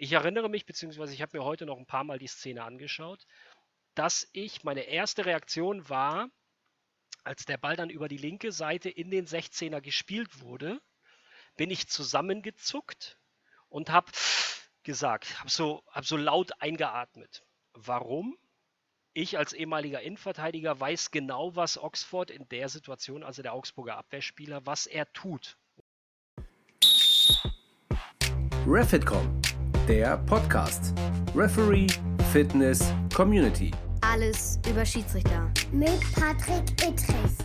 Ich erinnere mich, beziehungsweise ich habe mir heute noch ein paar Mal die Szene angeschaut, dass ich, meine erste Reaktion war, als der Ball dann über die linke Seite in den 16er gespielt wurde, bin ich zusammengezuckt und habe gesagt, habe so, hab so laut eingeatmet. Warum? Ich als ehemaliger Innenverteidiger weiß genau, was Oxford in der Situation, also der Augsburger Abwehrspieler, was er tut. Refitcom, der Podcast. Referee, Fitness, Community. Alles über Schiedsrichter. Mit Patrick Ittrich.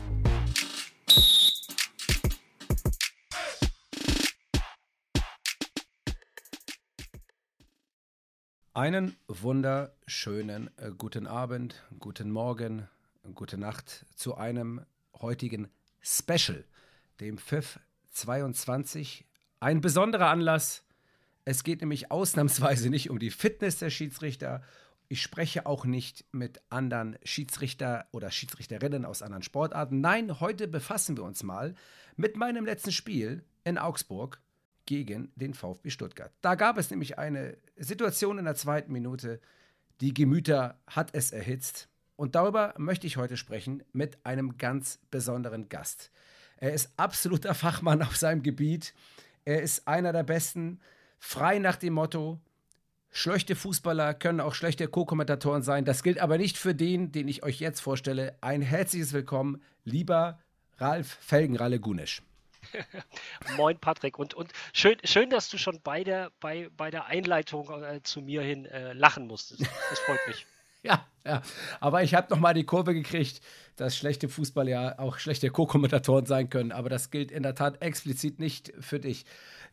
Einen wunderschönen äh, guten Abend, guten Morgen, gute Nacht zu einem heutigen Special, dem FIF 22. Ein besonderer Anlass. Es geht nämlich ausnahmsweise nicht um die Fitness der Schiedsrichter. Ich spreche auch nicht mit anderen Schiedsrichter oder Schiedsrichterinnen aus anderen Sportarten. Nein, heute befassen wir uns mal mit meinem letzten Spiel in Augsburg gegen den VfB Stuttgart. Da gab es nämlich eine Situation in der zweiten Minute, die Gemüter hat es erhitzt. Und darüber möchte ich heute sprechen mit einem ganz besonderen Gast. Er ist absoluter Fachmann auf seinem Gebiet. Er ist einer der besten, frei nach dem Motto, schlechte Fußballer können auch schlechte Co-Kommentatoren sein. Das gilt aber nicht für den, den ich euch jetzt vorstelle. Ein herzliches Willkommen, lieber Ralf Felgenralle Gunesch. Moin Patrick und, und schön, schön, dass du schon bei der, bei, bei der Einleitung äh, zu mir hin äh, lachen musstest. Das freut mich. ja, ja, aber ich habe noch mal die Kurve gekriegt, dass schlechte Fußballer ja auch schlechte Co-Kommentatoren sein können, aber das gilt in der Tat explizit nicht für dich.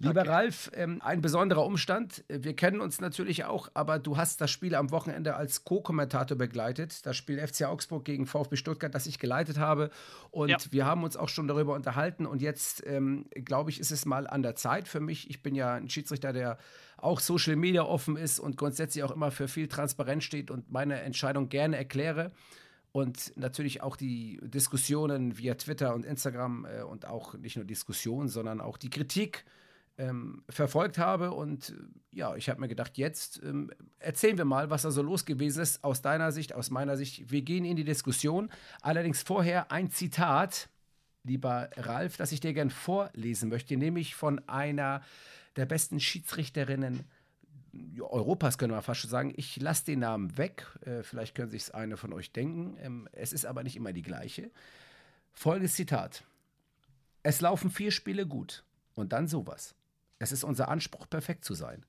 Lieber okay. Ralf, ähm, ein besonderer Umstand. Wir kennen uns natürlich auch, aber du hast das Spiel am Wochenende als Co-Kommentator begleitet. Das Spiel FC Augsburg gegen VfB Stuttgart, das ich geleitet habe. Und ja. wir haben uns auch schon darüber unterhalten. Und jetzt, ähm, glaube ich, ist es mal an der Zeit für mich. Ich bin ja ein Schiedsrichter, der auch Social Media offen ist und grundsätzlich auch immer für viel Transparenz steht und meine Entscheidung gerne erkläre und natürlich auch die Diskussionen via Twitter und Instagram äh, und auch nicht nur Diskussionen, sondern auch die Kritik ähm, verfolgt habe. Und äh, ja, ich habe mir gedacht, jetzt ähm, erzählen wir mal, was da so los gewesen ist, aus deiner Sicht, aus meiner Sicht. Wir gehen in die Diskussion. Allerdings vorher ein Zitat, lieber Ralf, das ich dir gern vorlesen möchte, nämlich von einer der besten Schiedsrichterinnen Europas, können wir fast schon sagen. Ich lasse den Namen weg. Äh, vielleicht können sich eine von euch denken. Ähm, es ist aber nicht immer die gleiche. Folgendes Zitat. Es laufen vier Spiele gut und dann sowas. Es ist unser Anspruch, perfekt zu sein.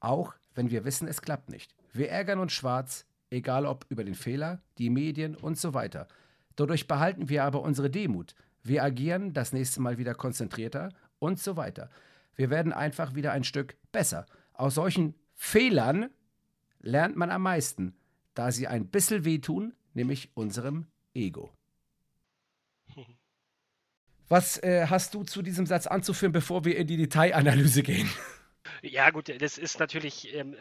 Auch wenn wir wissen, es klappt nicht. Wir ärgern uns schwarz, egal ob über den Fehler, die Medien und so weiter. Dadurch behalten wir aber unsere Demut. Wir agieren das nächste Mal wieder konzentrierter und so weiter. Wir werden einfach wieder ein Stück besser. Aus solchen Fehlern lernt man am meisten, da sie ein bisschen wehtun, nämlich unserem Ego. Was äh, hast du zu diesem Satz anzuführen, bevor wir in die Detailanalyse gehen? Ja, gut, das ist natürlich, ähm,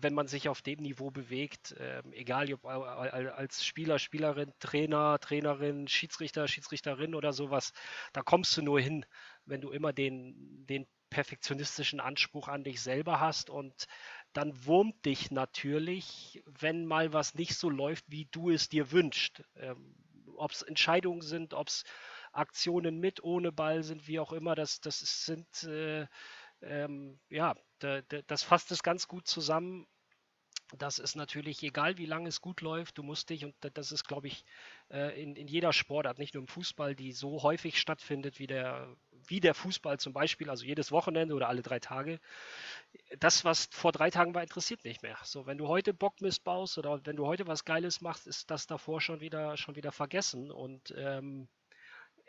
wenn man sich auf dem Niveau bewegt, ähm, egal ob als Spieler, Spielerin, Trainer, Trainerin, Schiedsrichter, Schiedsrichterin oder sowas, da kommst du nur hin, wenn du immer den, den perfektionistischen Anspruch an dich selber hast und dann wurmt dich natürlich, wenn mal was nicht so läuft, wie du es dir wünschst. Ähm, ob es Entscheidungen sind, ob es Aktionen mit, ohne Ball sind, wie auch immer. Das, das sind, äh, ähm, ja, da, da, das fasst es ganz gut zusammen. Das ist natürlich egal, wie lange es gut läuft, du musst dich, und das ist, glaube ich, äh, in, in jeder Sportart, nicht nur im Fußball, die so häufig stattfindet wie der, wie der Fußball zum Beispiel, also jedes Wochenende oder alle drei Tage. Das, was vor drei Tagen war, interessiert nicht mehr. So, wenn du heute Bock missbaust oder wenn du heute was Geiles machst, ist das davor schon wieder, schon wieder vergessen. Und ähm,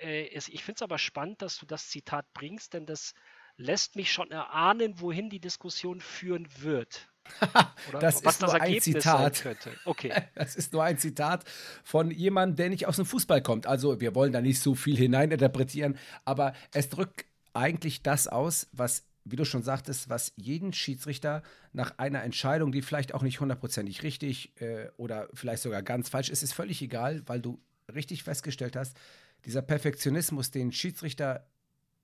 äh, ich finde es aber spannend, dass du das Zitat bringst, denn das lässt mich schon erahnen, wohin die Diskussion führen wird. das ist nur das ein Zitat. Okay. Das ist nur ein Zitat von jemandem, der nicht aus dem Fußball kommt. Also wir wollen da nicht so viel hineininterpretieren, aber es drückt eigentlich das aus, was, wie du schon sagtest, was jeden Schiedsrichter nach einer Entscheidung, die vielleicht auch nicht hundertprozentig richtig äh, oder vielleicht sogar ganz falsch ist, ist völlig egal, weil du richtig festgestellt hast, dieser Perfektionismus, den Schiedsrichter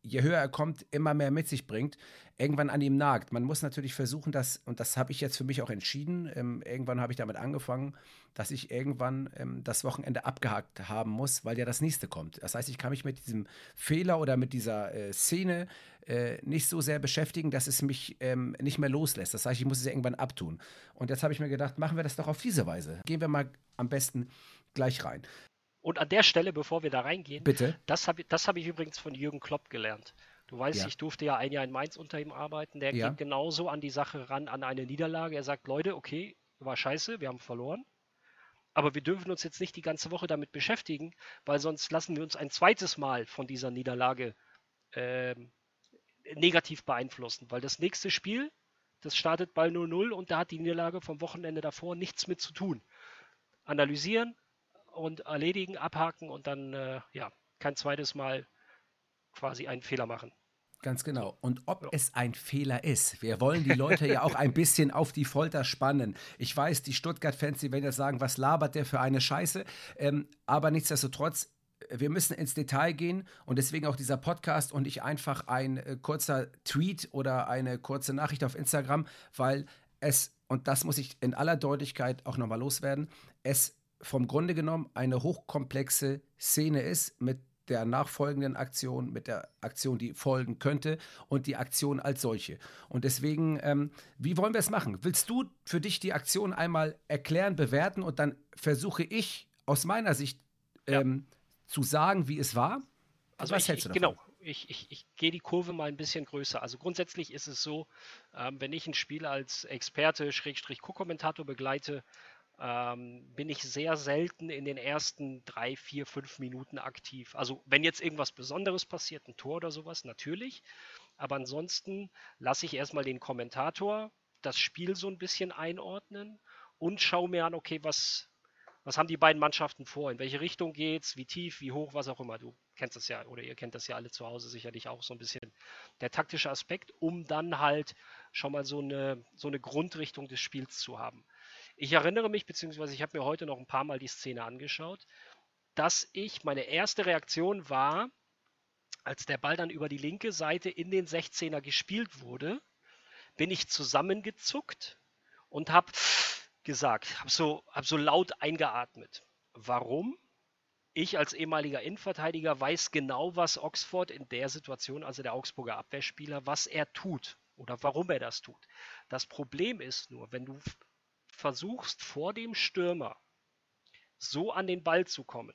je höher er kommt, immer mehr mit sich bringt, irgendwann an ihm nagt. Man muss natürlich versuchen, dass, und das habe ich jetzt für mich auch entschieden, ähm, irgendwann habe ich damit angefangen, dass ich irgendwann ähm, das Wochenende abgehakt haben muss, weil ja das nächste kommt. Das heißt, ich kann mich mit diesem Fehler oder mit dieser äh, Szene äh, nicht so sehr beschäftigen, dass es mich ähm, nicht mehr loslässt. Das heißt, ich muss es irgendwann abtun. Und jetzt habe ich mir gedacht, machen wir das doch auf diese Weise. Gehen wir mal am besten gleich rein. Und an der Stelle, bevor wir da reingehen, Bitte? das habe das hab ich übrigens von Jürgen Klopp gelernt. Du weißt, ja. ich durfte ja ein Jahr in Mainz unter ihm arbeiten. Der ja. geht genauso an die Sache ran, an eine Niederlage. Er sagt, Leute, okay, war scheiße, wir haben verloren. Aber wir dürfen uns jetzt nicht die ganze Woche damit beschäftigen, weil sonst lassen wir uns ein zweites Mal von dieser Niederlage äh, negativ beeinflussen. Weil das nächste Spiel, das startet bei 0-0 und da hat die Niederlage vom Wochenende davor nichts mit zu tun. Analysieren und erledigen, abhaken und dann äh, ja, kein zweites Mal quasi einen Fehler machen. Ganz genau. Und ob ja. es ein Fehler ist, wir wollen die Leute ja auch ein bisschen auf die Folter spannen. Ich weiß, die Stuttgart-Fans, die werden jetzt sagen, was labert der für eine Scheiße? Ähm, aber nichtsdestotrotz, wir müssen ins Detail gehen und deswegen auch dieser Podcast und nicht einfach ein äh, kurzer Tweet oder eine kurze Nachricht auf Instagram, weil es, und das muss ich in aller Deutlichkeit auch nochmal loswerden, es vom Grunde genommen eine hochkomplexe Szene ist mit der nachfolgenden Aktion, mit der Aktion, die folgen könnte und die Aktion als solche. Und deswegen, ähm, wie wollen wir es machen? Willst du für dich die Aktion einmal erklären, bewerten und dann versuche ich aus meiner Sicht ähm, ja. zu sagen, wie es war? Also was ich, hältst du davon? Genau, ich, ich, ich gehe die Kurve mal ein bisschen größer. Also grundsätzlich ist es so, ähm, wenn ich ein Spiel als Experte, Schrägstrich Co-Kommentator begleite, ähm, bin ich sehr selten in den ersten drei, vier, fünf Minuten aktiv. Also wenn jetzt irgendwas Besonderes passiert, ein Tor oder sowas, natürlich. Aber ansonsten lasse ich erstmal den Kommentator das Spiel so ein bisschen einordnen und schaue mir an, okay, was, was haben die beiden Mannschaften vor? In welche Richtung geht's? Wie tief, wie hoch, was auch immer. Du kennst das ja oder ihr kennt das ja alle zu Hause sicherlich auch so ein bisschen der taktische Aspekt, um dann halt schon mal so eine, so eine Grundrichtung des Spiels zu haben. Ich erinnere mich, beziehungsweise ich habe mir heute noch ein paar Mal die Szene angeschaut, dass ich, meine erste Reaktion war, als der Ball dann über die linke Seite in den 16er gespielt wurde, bin ich zusammengezuckt und habe gesagt, habe so, hab so laut eingeatmet. Warum? Ich als ehemaliger Innenverteidiger weiß genau, was Oxford in der Situation, also der Augsburger Abwehrspieler, was er tut oder warum er das tut. Das Problem ist nur, wenn du versuchst vor dem Stürmer so an den Ball zu kommen,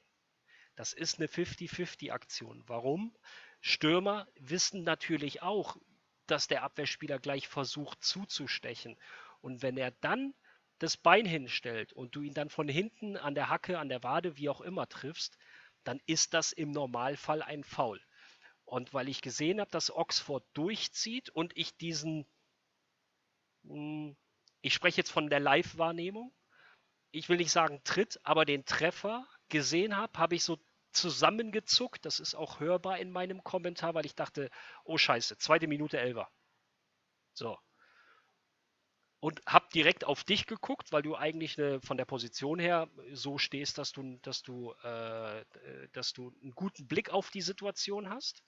das ist eine 50-50-Aktion. Warum? Stürmer wissen natürlich auch, dass der Abwehrspieler gleich versucht zuzustechen. Und wenn er dann das Bein hinstellt und du ihn dann von hinten an der Hacke, an der Wade, wie auch immer triffst, dann ist das im Normalfall ein Foul. Und weil ich gesehen habe, dass Oxford durchzieht und ich diesen hm, ich spreche jetzt von der Live-Wahrnehmung, ich will nicht sagen Tritt, aber den Treffer gesehen habe, habe ich so zusammengezuckt. Das ist auch hörbar in meinem Kommentar, weil ich dachte, oh Scheiße, zweite Minute Elfer. So. Und habe direkt auf dich geguckt, weil du eigentlich eine, von der Position her so stehst, dass du, dass du, äh, dass du einen guten Blick auf die Situation hast.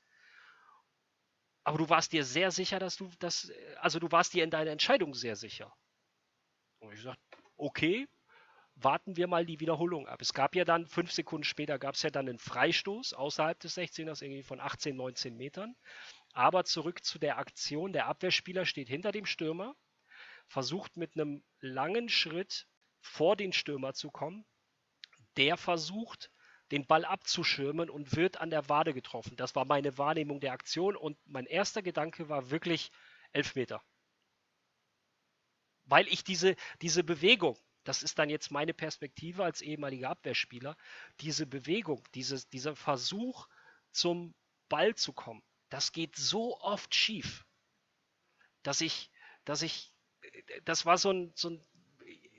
Aber du warst dir sehr sicher, dass du das, also du warst dir in deiner Entscheidung sehr sicher. Und ich sagte, okay, warten wir mal die Wiederholung ab. Es gab ja dann, fünf Sekunden später gab es ja dann einen Freistoß außerhalb des 16ers, irgendwie von 18, 19 Metern. Aber zurück zu der Aktion, der Abwehrspieler steht hinter dem Stürmer, versucht mit einem langen Schritt vor den Stürmer zu kommen. Der versucht, den Ball abzuschirmen und wird an der Wade getroffen. Das war meine Wahrnehmung der Aktion und mein erster Gedanke war wirklich elf Meter weil ich diese, diese Bewegung, das ist dann jetzt meine Perspektive als ehemaliger Abwehrspieler, diese Bewegung, dieses, dieser Versuch zum Ball zu kommen, das geht so oft schief, dass ich, dass ich, das war so ein, so ein,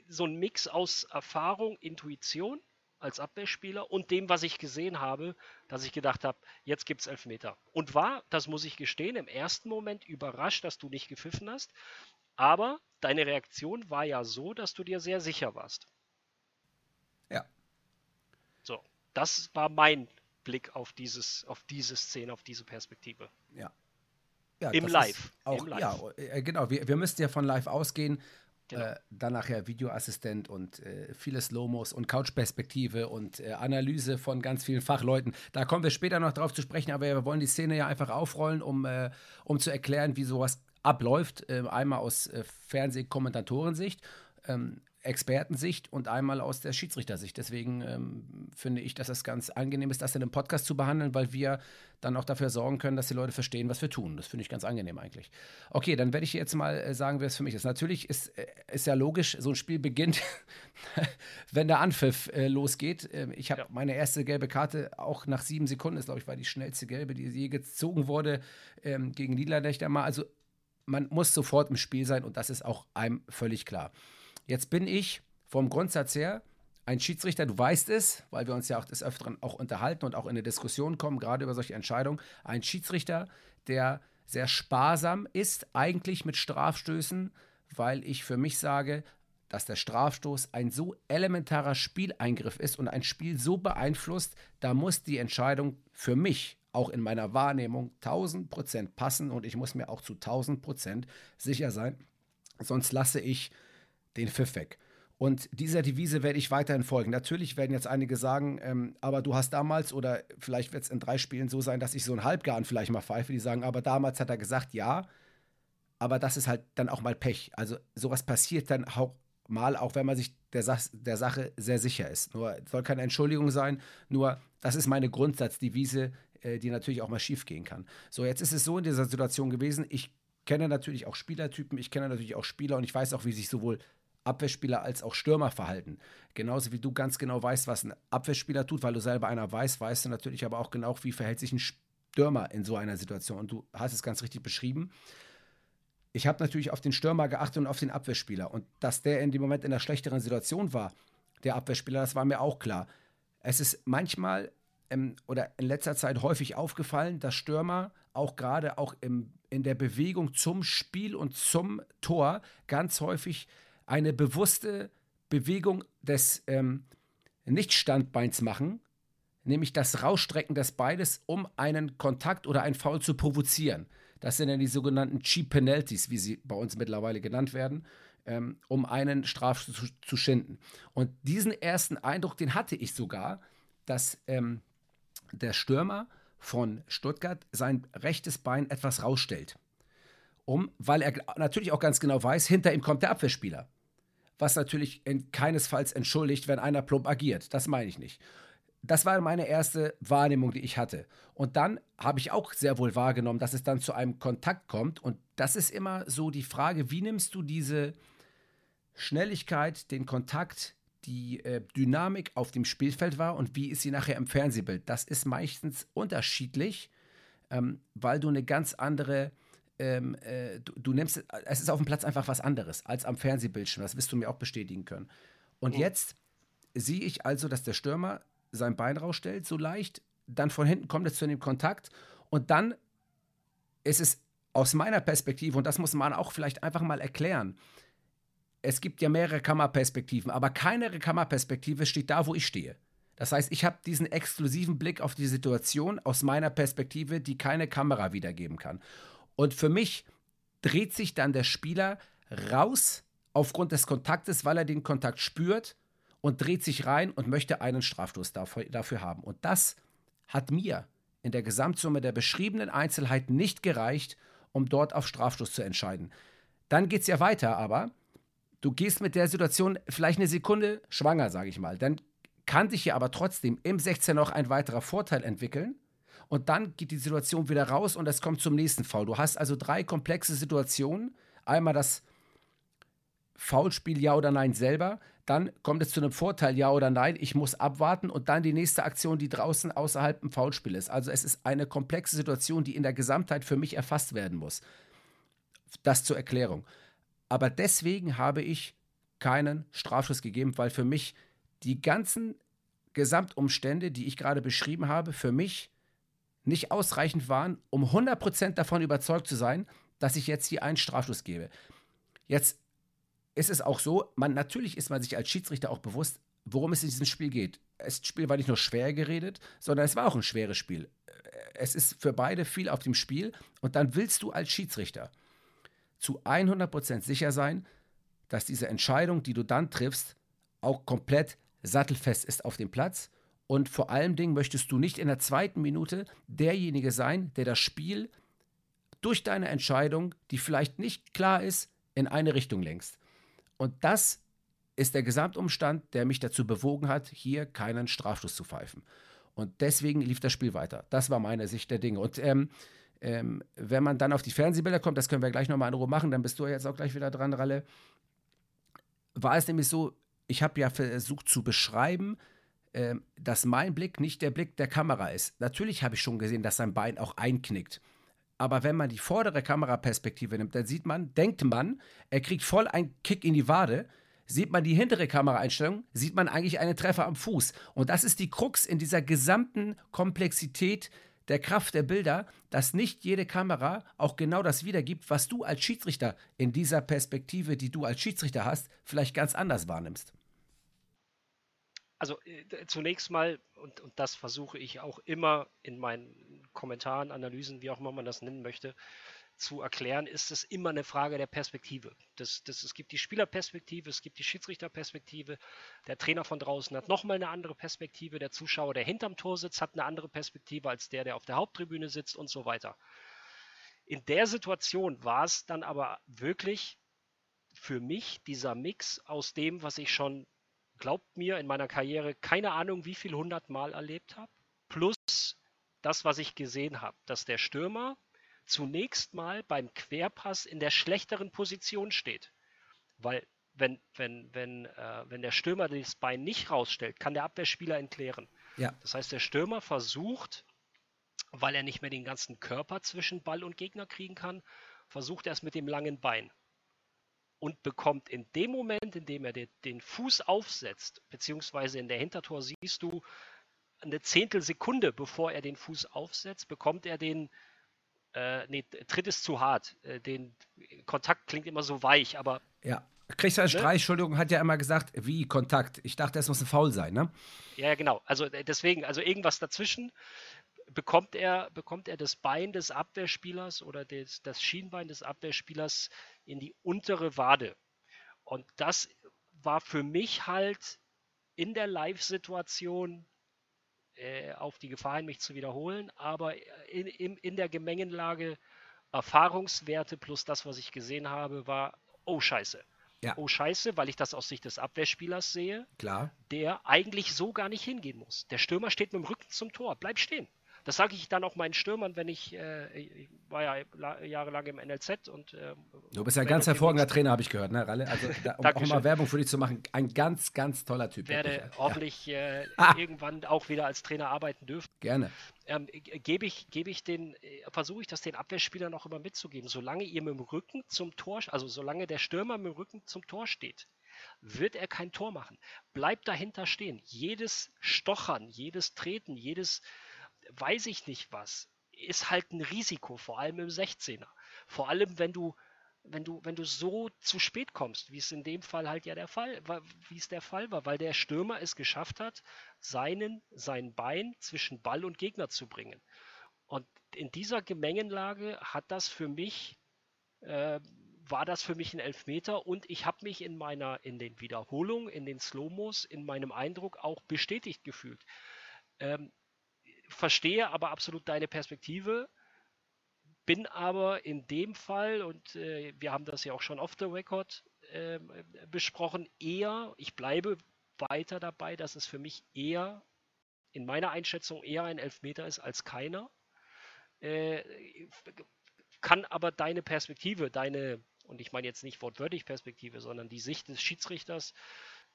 so ein Mix aus Erfahrung, Intuition als Abwehrspieler und dem, was ich gesehen habe, dass ich gedacht habe, jetzt gibt es Elfmeter. Und war, das muss ich gestehen, im ersten Moment überrascht, dass du nicht gepfiffen hast. Aber deine Reaktion war ja so, dass du dir sehr sicher warst. Ja. So, das war mein Blick auf dieses, auf diese Szene, auf diese Perspektive. Ja. ja Im Live. Auch, Im Live. Ja, äh, genau. Wir, wir müssten ja von live ausgehen. Genau. Äh, dann nachher Videoassistent und äh, viele Slow-Mos und Couchperspektive und äh, Analyse von ganz vielen Fachleuten. Da kommen wir später noch drauf zu sprechen, aber wir wollen die Szene ja einfach aufrollen, um, äh, um zu erklären, wie sowas abläuft. Äh, einmal aus äh, Fernsehkommentatorensicht. Ähm, Expertensicht und einmal aus der Schiedsrichtersicht. Deswegen ähm, finde ich, dass es ganz angenehm ist, das in einem Podcast zu behandeln, weil wir dann auch dafür sorgen können, dass die Leute verstehen, was wir tun. Das finde ich ganz angenehm eigentlich. Okay, dann werde ich jetzt mal äh, sagen, wer es für mich ist. Natürlich ist, ist ja logisch, so ein Spiel beginnt, wenn der Anpfiff äh, losgeht. Ähm, ich habe Ja. meine erste gelbe Karte auch nach sieben Sekunden, das glaube ich war die schnellste gelbe, die je gezogen wurde ähm, gegen Niederlechner mal. Also man muss sofort im Spiel sein und das ist auch einem völlig klar. Jetzt bin ich vom Grundsatz her ein Schiedsrichter, du weißt es, weil wir uns ja auch des Öfteren auch unterhalten und auch in eine Diskussion kommen, gerade über solche Entscheidungen. Ein Schiedsrichter, der sehr sparsam ist, eigentlich mit Strafstößen, weil ich für mich sage, dass der Strafstoß ein so elementarer Spieleingriff ist und ein Spiel so beeinflusst, da muss die Entscheidung für mich auch in meiner Wahrnehmung 1000 Prozent passen und ich muss mir auch zu 1000 Prozent sicher sein, sonst lasse ich den Pfiff weg. Und dieser Devise werde ich weiterhin folgen. Natürlich werden jetzt einige sagen, ähm, aber du hast damals oder vielleicht wird es in drei Spielen so sein, dass ich so einen Halbgarn vielleicht mal pfeife, die sagen, aber damals hat er gesagt, ja, aber das ist halt dann auch mal Pech. Also sowas passiert dann auch mal, auch wenn man sich der, Sach der Sache sehr sicher ist. Nur soll keine Entschuldigung sein, nur das ist meine Grundsatzdevise, äh, die natürlich auch mal schief gehen kann. So, jetzt ist es so in dieser Situation gewesen, ich kenne natürlich auch Spielertypen, ich kenne natürlich auch Spieler und ich weiß auch, wie sich sowohl Abwehrspieler als auch Stürmer verhalten. Genauso wie du ganz genau weißt, was ein Abwehrspieler tut, weil du selber einer weißt, weißt du natürlich aber auch genau, wie verhält sich ein Stürmer in so einer Situation. Und du hast es ganz richtig beschrieben. Ich habe natürlich auf den Stürmer geachtet und auf den Abwehrspieler. Und dass der in dem Moment in einer schlechteren Situation war, der Abwehrspieler, das war mir auch klar. Es ist manchmal ähm, oder in letzter Zeit häufig aufgefallen, dass Stürmer auch gerade auch im, in der Bewegung zum Spiel und zum Tor ganz häufig eine bewusste Bewegung des ähm, Nichtstandbeins machen, nämlich das Rausstrecken des Beines, um einen Kontakt oder einen Foul zu provozieren. Das sind dann die sogenannten Cheap Penalties, wie sie bei uns mittlerweile genannt werden, ähm, um einen Strafstoß zu, zu schinden. Und diesen ersten Eindruck, den hatte ich sogar, dass ähm, der Stürmer von Stuttgart sein rechtes Bein etwas rausstellt. Um, weil er natürlich auch ganz genau weiß, hinter ihm kommt der Abwehrspieler. Was natürlich in keinesfalls entschuldigt, wenn einer plump agiert. Das meine ich nicht. Das war meine erste Wahrnehmung, die ich hatte. Und dann habe ich auch sehr wohl wahrgenommen, dass es dann zu einem Kontakt kommt. Und das ist immer so die Frage, wie nimmst du diese Schnelligkeit, den Kontakt, die äh, Dynamik auf dem Spielfeld war und wie ist sie nachher im Fernsehbild? Das ist meistens unterschiedlich, ähm, weil du eine ganz andere ähm, äh, du, du, nimmst, es ist auf dem Platz einfach was anderes als am Fernsehbildschirm. Das wirst du mir auch bestätigen können. Und Mhm. jetzt sehe ich also, dass der Stürmer sein Bein rausstellt, so leicht. Dann von hinten kommt es zu dem Kontakt. Und dann ist es aus meiner Perspektive, und das muss man auch vielleicht einfach mal erklären, es gibt ja mehrere Kammerperspektiven, aber keine Kammerperspektive steht da, wo ich stehe. Das heißt, ich habe diesen exklusiven Blick auf die Situation aus meiner Perspektive, die keine Kamera wiedergeben kann. Und für mich dreht sich dann der Spieler raus aufgrund des Kontaktes, weil er den Kontakt spürt und dreht sich rein und möchte einen Strafstoß dafür, dafür haben. Und das hat mir in der Gesamtsumme der beschriebenen Einzelheiten nicht gereicht, um dort auf Strafstoß zu entscheiden. Dann geht es ja weiter, aber du gehst mit der Situation vielleicht eine Sekunde schwanger, sage ich mal. Dann kann sich ja aber trotzdem im 16 noch ein weiterer Vorteil entwickeln. Und dann geht die Situation wieder raus und es kommt zum nächsten Foul. Du hast also drei komplexe Situationen. Einmal das Foulspiel Ja oder Nein selber. Dann kommt es zu einem Vorteil Ja oder Nein. Ich muss abwarten. Und dann die nächste Aktion, die draußen außerhalb im Foulspiel ist. Also es ist eine komplexe Situation, die in der Gesamtheit für mich erfasst werden muss. Das zur Erklärung. Aber deswegen habe ich keinen Strafschuss gegeben, weil für mich die ganzen Gesamtumstände, die ich gerade beschrieben habe, für mich nicht ausreichend waren, um 100% davon überzeugt zu sein, dass ich jetzt hier einen Strafschuss gebe. Jetzt ist es auch so, man natürlich ist man sich als Schiedsrichter auch bewusst, worum es in diesem Spiel geht. das Spiel war nicht nur schwer geredet, sondern es war auch ein schweres Spiel. Es ist für beide viel auf dem Spiel und dann willst du als Schiedsrichter zu 100% sicher sein, dass diese Entscheidung, die du dann triffst, auch komplett sattelfest ist auf dem Platz. Und vor allem Dingen möchtest du nicht in der zweiten Minute derjenige sein, der das Spiel durch deine Entscheidung, die vielleicht nicht klar ist, in eine Richtung lenkst. Und das ist der Gesamtumstand, der mich dazu bewogen hat, hier keinen Strafstoß zu pfeifen. Und deswegen lief das Spiel weiter. Das war meine Sicht der Dinge. Und ähm, ähm, wenn man dann auf die Fernsehbilder kommt, das können wir gleich nochmal in Ruhe machen, dann bist du jetzt auch gleich wieder dran, Ralle. War es nämlich so, ich habe ja versucht zu beschreiben, äh, dass mein Blick nicht der Blick der Kamera ist. Natürlich habe ich schon gesehen, dass sein Bein auch einknickt. Aber wenn man die vordere Kameraperspektive nimmt, dann sieht man, denkt man, er kriegt voll einen Kick in die Wade. Sieht man die hintere Kameraeinstellung, sieht man eigentlich einen Treffer am Fuß. Und das ist die Krux in dieser gesamten Komplexität der Kraft der Bilder, dass nicht jede Kamera auch genau das wiedergibt, was du als Schiedsrichter in dieser Perspektive, die du als Schiedsrichter hast, vielleicht ganz anders wahrnimmst. Also äh, zunächst mal, und, und das versuche ich auch immer in meinen Kommentaren, Analysen, wie auch immer man das nennen möchte, zu erklären, ist es immer eine Frage der Perspektive. Das, das, es gibt die Spielerperspektive, es gibt die Schiedsrichterperspektive, der Trainer von draußen hat nochmal eine andere Perspektive, der Zuschauer, der hinterm Tor sitzt, hat eine andere Perspektive als der, der auf der Haupttribüne sitzt und so weiter. In der Situation war es dann aber wirklich für mich dieser Mix aus dem, was ich schon, glaubt mir, in meiner Karriere keine Ahnung wie viel hundertmal erlebt habe, plus das, was ich gesehen habe, dass der Stürmer zunächst mal beim Querpass in der schlechteren Position steht. Weil wenn, wenn, wenn, äh, wenn der Stürmer das Bein nicht rausstellt, kann der Abwehrspieler entklären. Ja. Das heißt, der Stürmer versucht, weil er nicht mehr den ganzen Körper zwischen Ball und Gegner kriegen kann, versucht er es mit dem langen Bein. Und bekommt in dem Moment, in dem er den, den Fuß aufsetzt, beziehungsweise in der Hintertor siehst du, eine Zehntelsekunde bevor er den Fuß aufsetzt, bekommt er den, äh, nee, Tritt ist zu hart. Äh, den Kontakt klingt immer so weich, aber. Ja. Christian ne? Streich, Entschuldigung, hat ja immer gesagt, wie Kontakt. Ich dachte, es muss ein Foul sein, ne? Ja, genau. Also äh, deswegen, also irgendwas dazwischen bekommt er, bekommt er das Bein des Abwehrspielers oder des, das Schienbein des Abwehrspielers in die untere Wade. Und das war für mich halt in der Live-Situation äh, auf die Gefahr hin, mich zu wiederholen, aber in, in, in der Gemengenlage Erfahrungswerte plus das, was ich gesehen habe, war, oh scheiße. Ja. Oh scheiße, weil ich das aus Sicht des Abwehrspielers sehe, Klar. der eigentlich so gar nicht hingehen muss. Der Stürmer steht mit dem Rücken zum Tor, bleib stehen. Das sage ich dann auch meinen Stürmern, wenn ich, äh, ich war ja jahrelang im NLZ und äh, Du bist ja ein ganz hervorragender Trainer, habe ich gehört, ne, Ralle? Also, da, um auch mal Werbung für dich zu machen, ein ganz, ganz toller Typ. Werde wirklich. hoffentlich ja. äh, irgendwann auch wieder als Trainer arbeiten dürfen. Gerne. Ähm, Gebe ich, gebe ich den, äh, versuche ich das den Abwehrspielern auch immer mitzugeben. Solange ihr mit dem Rücken zum Tor, also solange der Stürmer mit dem Rücken zum Tor steht, wird er kein Tor machen. Bleibt dahinter stehen. Jedes Stochern, jedes Treten, jedes weiß ich nicht was, ist halt ein Risiko, vor allem im 16er. Vor allem, wenn du, wenn du, wenn du so zu spät kommst, wie es in dem Fall halt ja der Fall, war, wie es der Fall war, weil der Stürmer es geschafft hat, seinen, sein Bein zwischen Ball und Gegner zu bringen. Und in dieser Gemengenlage hat das für mich, äh, war das für mich ein Elfmeter und ich habe mich in meiner, in den Wiederholungen, in den Slowmos, in meinem Eindruck auch bestätigt gefühlt. Ähm, verstehe aber absolut deine Perspektive, bin aber in dem Fall, und äh, wir haben das ja auch schon off the record äh, besprochen, eher, ich bleibe weiter dabei, dass es für mich eher, in meiner Einschätzung, eher ein Elfmeter ist als keiner. Äh, kann aber deine Perspektive, deine, und ich meine jetzt nicht wortwörtlich Perspektive, sondern die Sicht des Schiedsrichters,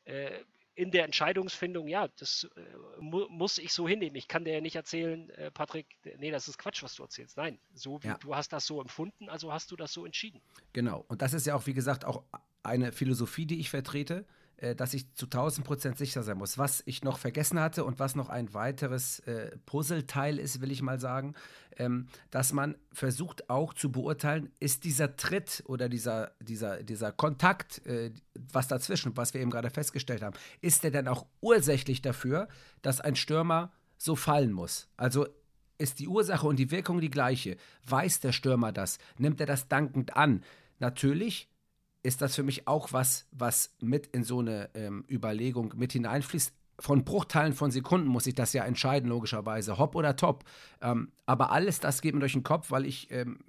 äh, in der Entscheidungsfindung, ja, das äh, mu muss ich so hinnehmen. Ich kann dir ja nicht erzählen, äh, Patrick, nee, das ist Quatsch, was du erzählst. Nein, so wie ja. du hast das so empfunden, also hast du das so entschieden. Genau. Und das ist ja auch, wie gesagt, auch eine Philosophie, die ich vertrete. Äh, dass ich zu 1000 Prozent sicher sein muss. Was ich noch vergessen hatte und was noch ein weiteres äh, Puzzleteil ist, will ich mal sagen, ähm, dass man versucht auch zu beurteilen, ist dieser Tritt oder dieser, dieser, dieser Kontakt, äh, was dazwischen, was wir eben gerade festgestellt haben, ist der denn auch ursächlich dafür, dass ein Stürmer so fallen muss? Also ist die Ursache und die Wirkung die gleiche? Weiß der Stürmer das? Nimmt er das dankend an? Natürlich ist das für mich auch was, was mit in so eine ähm, Überlegung mit hineinfließt. Von Bruchteilen von Sekunden muss ich das ja entscheiden, logischerweise, hopp oder top. Ähm, aber alles das geht mir durch den Kopf, weil ich ähm,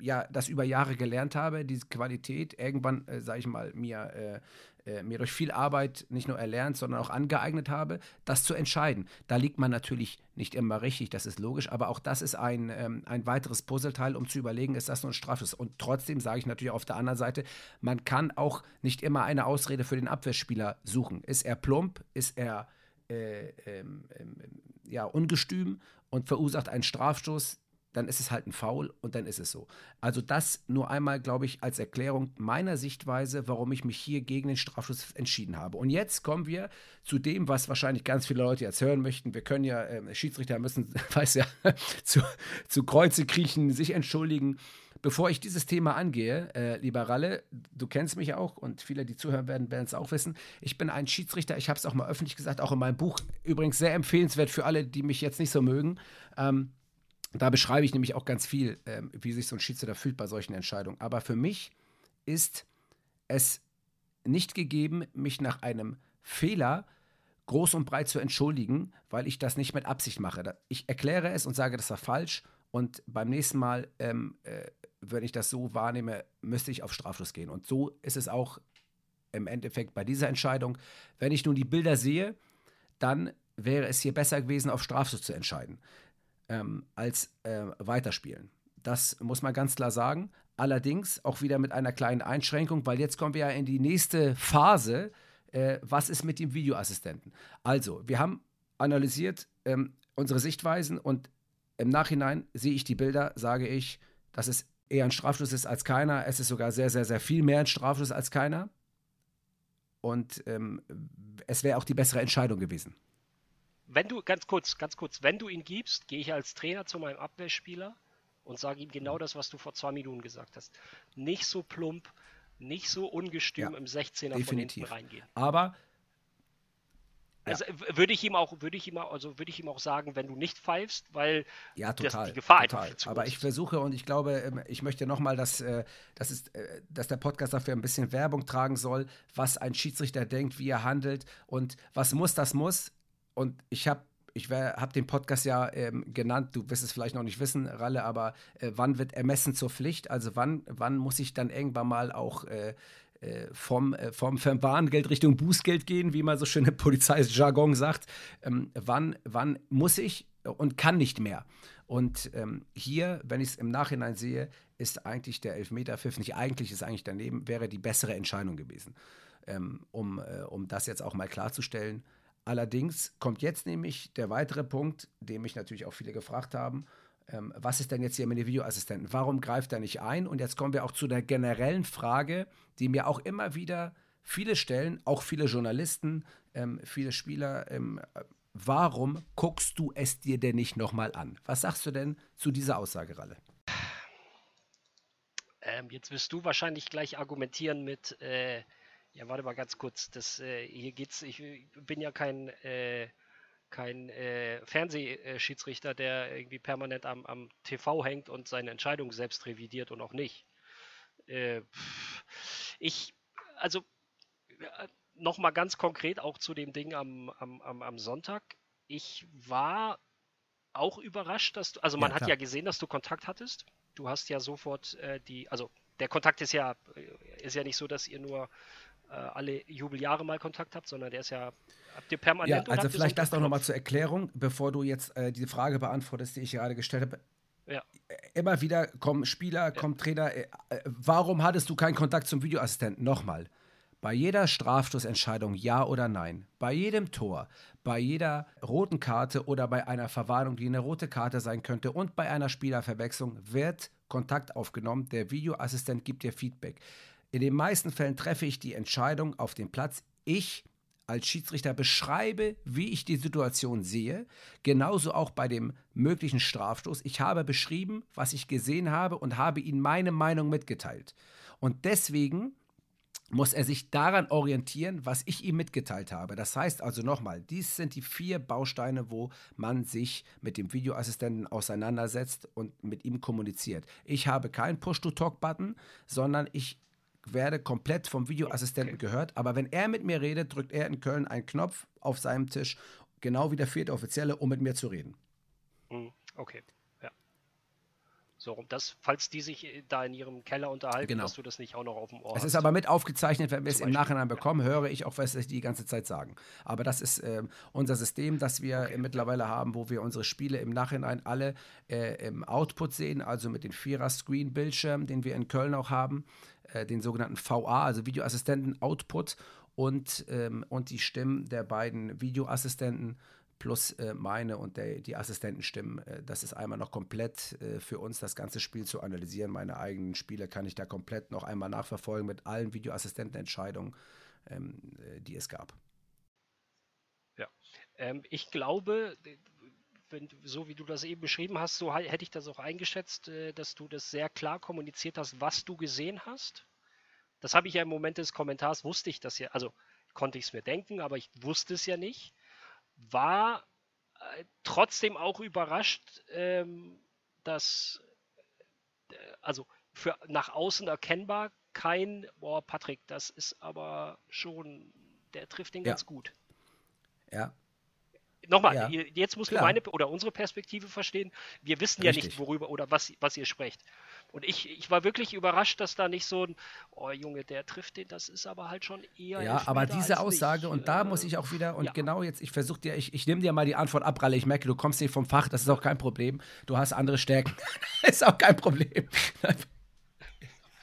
ja das über Jahre gelernt habe, diese Qualität irgendwann, äh, sage ich mal, mir, äh, äh, mir durch viel Arbeit nicht nur erlernt, sondern auch angeeignet habe, das zu entscheiden. Da liegt man natürlich nicht immer richtig, das ist logisch, aber auch das ist ein, ähm, ein weiteres Puzzleteil, um zu überlegen, ist das nur ein. Und trotzdem sage ich natürlich auf der anderen Seite, man kann auch nicht immer eine Ausrede für den Abwehrspieler suchen. Ist er plump? Ist er äh, ähm, ähm, ja, ungestüm und verursacht einen Strafstoß? Dann ist es halt ein Foul und dann ist es so. Also das nur einmal, glaube ich, als Erklärung meiner Sichtweise, warum ich mich hier gegen den Strafschuss entschieden habe. Und jetzt kommen wir zu dem, was wahrscheinlich ganz viele Leute jetzt hören möchten. Wir können ja, äh, Schiedsrichter müssen, weiß ja, zu, zu Kreuze kriechen, sich entschuldigen. Bevor ich dieses Thema angehe, äh, lieber Ralle, du kennst mich auch und viele, die zuhören werden, werden es auch wissen. Ich bin ein Schiedsrichter, ich habe es auch mal öffentlich gesagt, auch in meinem Buch. Übrigens sehr empfehlenswert für alle, die mich jetzt nicht so mögen. Ähm, da beschreibe ich nämlich auch ganz viel, äh, wie sich so ein Schiedsrichter fühlt bei solchen Entscheidungen. Aber für mich ist es nicht gegeben, mich nach einem Fehler groß und breit zu entschuldigen, weil ich das nicht mit Absicht mache. Ich erkläre es und sage, das war falsch. Und beim nächsten Mal, ähm, äh, wenn ich das so wahrnehme, müsste ich auf Strafschluss gehen. Und so ist es auch im Endeffekt bei dieser Entscheidung. Wenn ich nun die Bilder sehe, dann wäre es hier besser gewesen, auf Strafschluss zu entscheiden ähm, als äh, weiterspielen. Das muss man ganz klar sagen. Allerdings auch wieder mit einer kleinen Einschränkung, weil jetzt kommen wir ja in die nächste Phase. Äh, was ist mit dem Videoassistenten? Also, wir haben analysiert ähm, unsere Sichtweisen und im Nachhinein sehe ich die Bilder, sage ich, dass es eher ein Strafschluss ist als keiner. Es ist sogar sehr, sehr, sehr viel mehr ein Strafschluss als keiner. Und ähm, es wäre auch die bessere Entscheidung gewesen wenn du, ganz kurz, ganz kurz, wenn du ihn gibst, gehe ich als Trainer zu meinem Abwehrspieler und sage ihm genau das, was du vor zwei Minuten gesagt hast. Nicht so plump, nicht so ungestüm ja, im 16er definitiv. von hinten reingehen. Aber also ja. würde ich ihm auch, würde ich ihm auch, also würde ich ihm auch sagen, wenn du nicht pfeifst, weil ja, total, das, die Gefahr total. einfach zu Aber ich versuche und ich glaube, ähm, ich möchte nochmal, dass, äh, dass, ist, äh, dass der Podcast dafür ein bisschen Werbung tragen soll, was ein Schiedsrichter denkt, wie er handelt und was muss, das muss. Und ich habe ich habe den Podcast ja ähm, genannt, du wirst es vielleicht noch nicht wissen, Ralle, aber äh, wann wird Ermessen zur Pflicht? Also wann, wann muss ich dann irgendwann mal auch äh, äh vom, äh, vom Verwarngeld Richtung Bußgeld gehen, wie man so schön im Polizeijargon sagt? Ähm, wann, wann muss ich und kann nicht mehr? Und ähm, hier, wenn ich es im Nachhinein sehe, ist eigentlich der Elfmeterpfiff, nicht eigentlich, ist eigentlich daneben, wäre die bessere Entscheidung gewesen. Ähm, um, äh, um das jetzt auch mal klarzustellen. Allerdings kommt jetzt nämlich der weitere Punkt, den mich natürlich auch viele gefragt haben. Ähm, was ist denn jetzt hier mit den Videoassistenten? Warum greift er nicht ein? Und jetzt kommen wir auch zu der generellen Frage, die mir auch immer wieder viele stellen, auch viele Journalisten, ähm, viele Spieler. Ähm, warum guckst du es dir denn nicht nochmal an? Was sagst du denn zu dieser Aussage, Ralle? Ähm, jetzt wirst du wahrscheinlich gleich argumentieren mit, äh, ja, warte mal ganz kurz. Das, äh, hier geht's. Ich bin ja kein, äh, kein äh, Fernsehschiedsrichter, der irgendwie permanent am, am, TV hängt und seine Entscheidung selbst revidiert und auch nicht. Äh, ich, also äh, nochmal ganz konkret auch zu dem Ding am, am, am, am Sonntag. Ich war auch überrascht, dass du, also man ja, hat ja gesehen, dass du Kontakt hattest. Du hast ja sofort äh, die, also der Kontakt ist ja, ist ja nicht so, dass ihr nur alle Jubeljahre mal Kontakt habt, sondern der ist ja, habt ihr permanent. Ja, also vielleicht das doch nochmal zur Erklärung, bevor du jetzt äh, die Frage beantwortest, die ich gerade gestellt habe. Ja. Immer wieder kommen Spieler, kommen Trainer. Äh, äh, warum hattest du keinen Kontakt zum Videoassistenten? Nochmal. Bei jeder Strafstoßentscheidung ja oder nein, bei jedem Tor, bei jeder roten Karte oder bei einer Verwarnung, die eine rote Karte sein könnte und bei einer Spielerverwechslung wird Kontakt aufgenommen. Der Videoassistent gibt dir Feedback. In den meisten Fällen treffe ich die Entscheidung auf dem Platz. Ich als Schiedsrichter beschreibe, wie ich die Situation sehe. Genauso auch bei dem möglichen Strafstoß. Ich habe beschrieben, was ich gesehen habe und habe Ihnen meine Meinung mitgeteilt. Und deswegen muss er sich daran orientieren, was ich ihm mitgeteilt habe. Das heißt also nochmal, dies sind die vier Bausteine, wo man sich mit dem Videoassistenten auseinandersetzt und mit ihm kommuniziert. Ich habe keinen Push-to-Talk-Button, sondern ich werde komplett vom Videoassistenten gehört. Aber wenn er mit mir redet, drückt er in Köln einen Knopf auf seinem Tisch, genau wie der vierte Offizielle, um mit mir zu reden. Hm, okay. So, das, falls die sich äh, da in ihrem Keller unterhalten, genau. dass du das nicht auch noch auf dem Ohr Es hast. ist aber mit aufgezeichnet, wenn wir es im Nachhinein bekommen, höre ich auch, was sie die ganze Zeit sagen. Aber das ist äh, unser System, das wir okay. mittlerweile haben, wo wir unsere Spiele im Nachhinein alle äh, im Output sehen, also mit den Vierer-Screen-Bildschirm, den wir in Köln auch haben, äh, den sogenannten VA, also Videoassistenten-Output und, ähm, und die Stimmen der beiden Videoassistenten plus äh, meine und der, die Assistentenstimmen. Äh, das ist einmal noch komplett äh, für uns, das ganze Spiel zu analysieren. Meine eigenen Spiele kann ich da komplett noch einmal nachverfolgen mit allen Videoassistentenentscheidungen, ähm, äh, die es gab. Ja, ähm, ich glaube, wenn, so wie du das eben beschrieben hast, so hätte ich das auch eingeschätzt, äh, dass du das sehr klar kommuniziert hast, was du gesehen hast. Das habe ich ja im Moment des Kommentars, wusste ich das ja, also konnte ich es mir denken, aber ich wusste es ja nicht war äh, trotzdem auch überrascht, ähm, dass, äh, also für nach außen erkennbar kein, boah, Patrick, das ist aber schon, der trifft den ja. ganz gut. Ja. Nochmal, ja. jetzt musst Klar. meine oder unsere Perspektive verstehen. Wir wissen Richtig. ja nicht, worüber oder was, was ihr sprecht. Und ich, ich war wirklich überrascht, dass da nicht so ein, oh Junge, der trifft den, das ist aber halt schon eher. Ja, aber diese Aussage, nicht. und da äh, muss ich auch wieder, und ja. genau jetzt, ich versuche dir, ich, ich nehme dir mal die Antwort ab, Ralle. Ich merke, du kommst nicht vom Fach, das ist auch kein Problem. Du hast andere Stärken. ist auch kein Problem.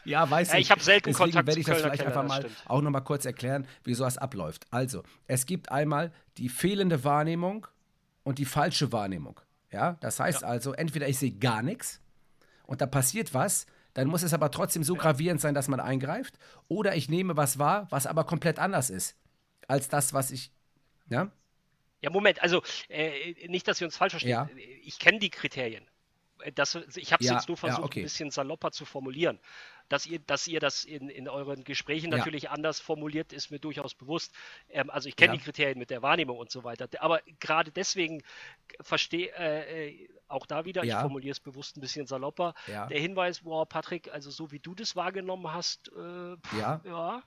Ja, weiß ja, ich. Ich habe selten Deswegen Kontakt werde ich das vielleicht Keller, einfach mal auch noch mal kurz erklären, wie sowas abläuft. Also, es gibt einmal die fehlende Wahrnehmung und die falsche Wahrnehmung. Ja, das heißt ja. also, entweder ich sehe gar nichts und da passiert was, dann muss es aber trotzdem so gravierend sein, dass man eingreift. Oder ich nehme was wahr, was aber komplett anders ist als das, was ich. Ja? Ja, Moment, also äh, nicht, dass wir uns falsch verstehen. Ja. Ich kenne die Kriterien. Das, ich habe es ja, jetzt nur versucht, ja, okay. ein bisschen salopper zu formulieren dass ihr, dass ihr das in, in euren Gesprächen ja. natürlich anders formuliert, ist mir durchaus bewusst. Ähm, also ich kenne ja. die Kriterien mit der Wahrnehmung und so weiter. Aber gerade deswegen verstehe äh, auch da wieder, ja. ich formuliere es bewusst ein bisschen salopper, der Hinweis, wow, Patrick, also so wie du das wahrgenommen hast, äh, pff, ja.